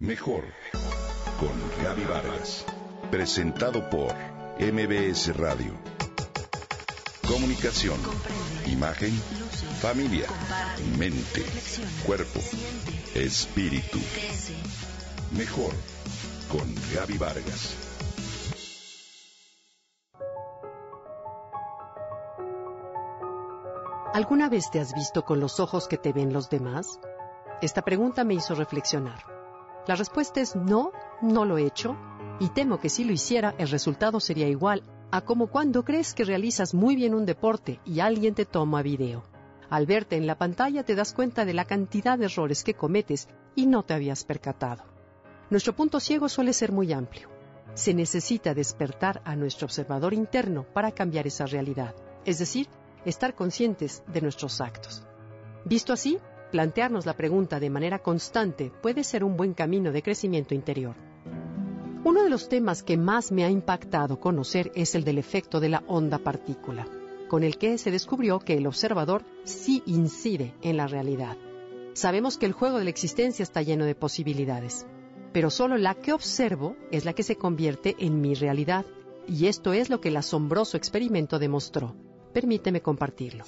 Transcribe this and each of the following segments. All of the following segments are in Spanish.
Mejor con Gaby Vargas. Presentado por MBS Radio. Comunicación, imagen, familia, mente, cuerpo, espíritu. Mejor con Gaby Vargas. ¿Alguna vez te has visto con los ojos que te ven los demás? Esta pregunta me hizo reflexionar. La respuesta es no, no lo he hecho, y temo que si lo hiciera el resultado sería igual a como cuando crees que realizas muy bien un deporte y alguien te toma video. Al verte en la pantalla te das cuenta de la cantidad de errores que cometes y no te habías percatado. Nuestro punto ciego suele ser muy amplio. Se necesita despertar a nuestro observador interno para cambiar esa realidad, es decir, estar conscientes de nuestros actos. Visto así, Plantearnos la pregunta de manera constante puede ser un buen camino de crecimiento interior. Uno de los temas que más me ha impactado conocer es el del efecto de la onda partícula, con el que se descubrió que el observador sí incide en la realidad. Sabemos que el juego de la existencia está lleno de posibilidades, pero solo la que observo es la que se convierte en mi realidad, y esto es lo que el asombroso experimento demostró. Permíteme compartirlo.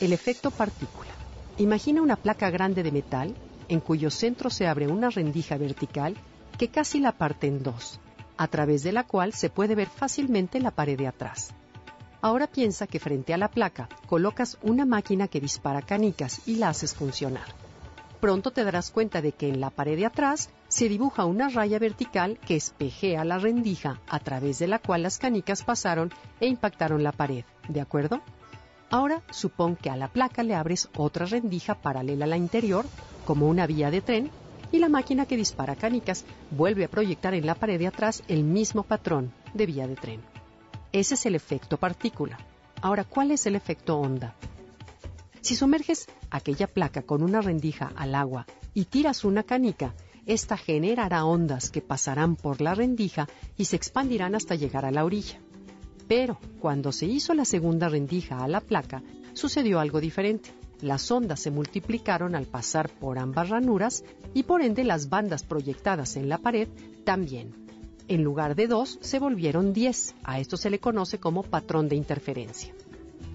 El efecto partícula. Imagina una placa grande de metal en cuyo centro se abre una rendija vertical que casi la parte en dos, a través de la cual se puede ver fácilmente la pared de atrás. Ahora piensa que frente a la placa colocas una máquina que dispara canicas y la haces funcionar. Pronto te darás cuenta de que en la pared de atrás se dibuja una raya vertical que espejea la rendija a través de la cual las canicas pasaron e impactaron la pared, ¿de acuerdo? Ahora supón que a la placa le abres otra rendija paralela a la interior, como una vía de tren, y la máquina que dispara canicas vuelve a proyectar en la pared de atrás el mismo patrón de vía de tren. Ese es el efecto partícula. Ahora, ¿cuál es el efecto onda? Si sumerges aquella placa con una rendija al agua y tiras una canica, esta generará ondas que pasarán por la rendija y se expandirán hasta llegar a la orilla. Pero cuando se hizo la segunda rendija a la placa, sucedió algo diferente. Las ondas se multiplicaron al pasar por ambas ranuras y por ende las bandas proyectadas en la pared también. En lugar de dos, se volvieron diez. A esto se le conoce como patrón de interferencia.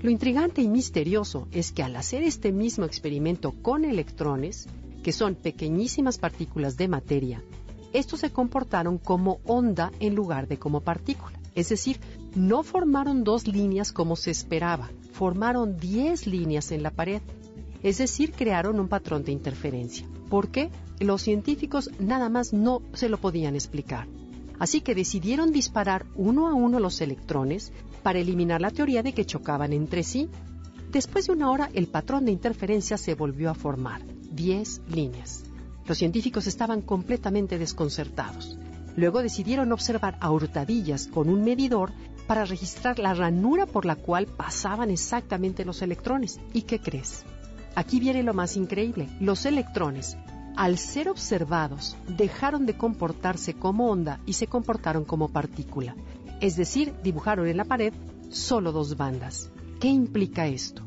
Lo intrigante y misterioso es que al hacer este mismo experimento con electrones, que son pequeñísimas partículas de materia, estos se comportaron como onda en lugar de como partícula. Es decir, no formaron dos líneas como se esperaba, formaron diez líneas en la pared. Es decir, crearon un patrón de interferencia. ¿Por qué? Los científicos nada más no se lo podían explicar. Así que decidieron disparar uno a uno los electrones para eliminar la teoría de que chocaban entre sí. Después de una hora, el patrón de interferencia se volvió a formar, diez líneas. Los científicos estaban completamente desconcertados. Luego decidieron observar a hurtadillas con un medidor para registrar la ranura por la cual pasaban exactamente los electrones. ¿Y qué crees? Aquí viene lo más increíble. Los electrones, al ser observados, dejaron de comportarse como onda y se comportaron como partícula. Es decir, dibujaron en la pared solo dos bandas. ¿Qué implica esto?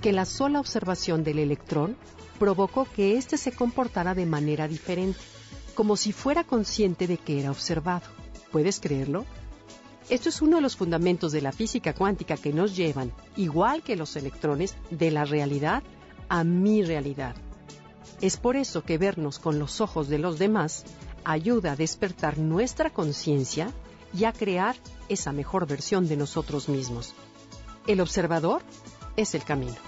Que la sola observación del electrón provocó que éste se comportara de manera diferente como si fuera consciente de que era observado. ¿Puedes creerlo? Esto es uno de los fundamentos de la física cuántica que nos llevan, igual que los electrones, de la realidad a mi realidad. Es por eso que vernos con los ojos de los demás ayuda a despertar nuestra conciencia y a crear esa mejor versión de nosotros mismos. El observador es el camino.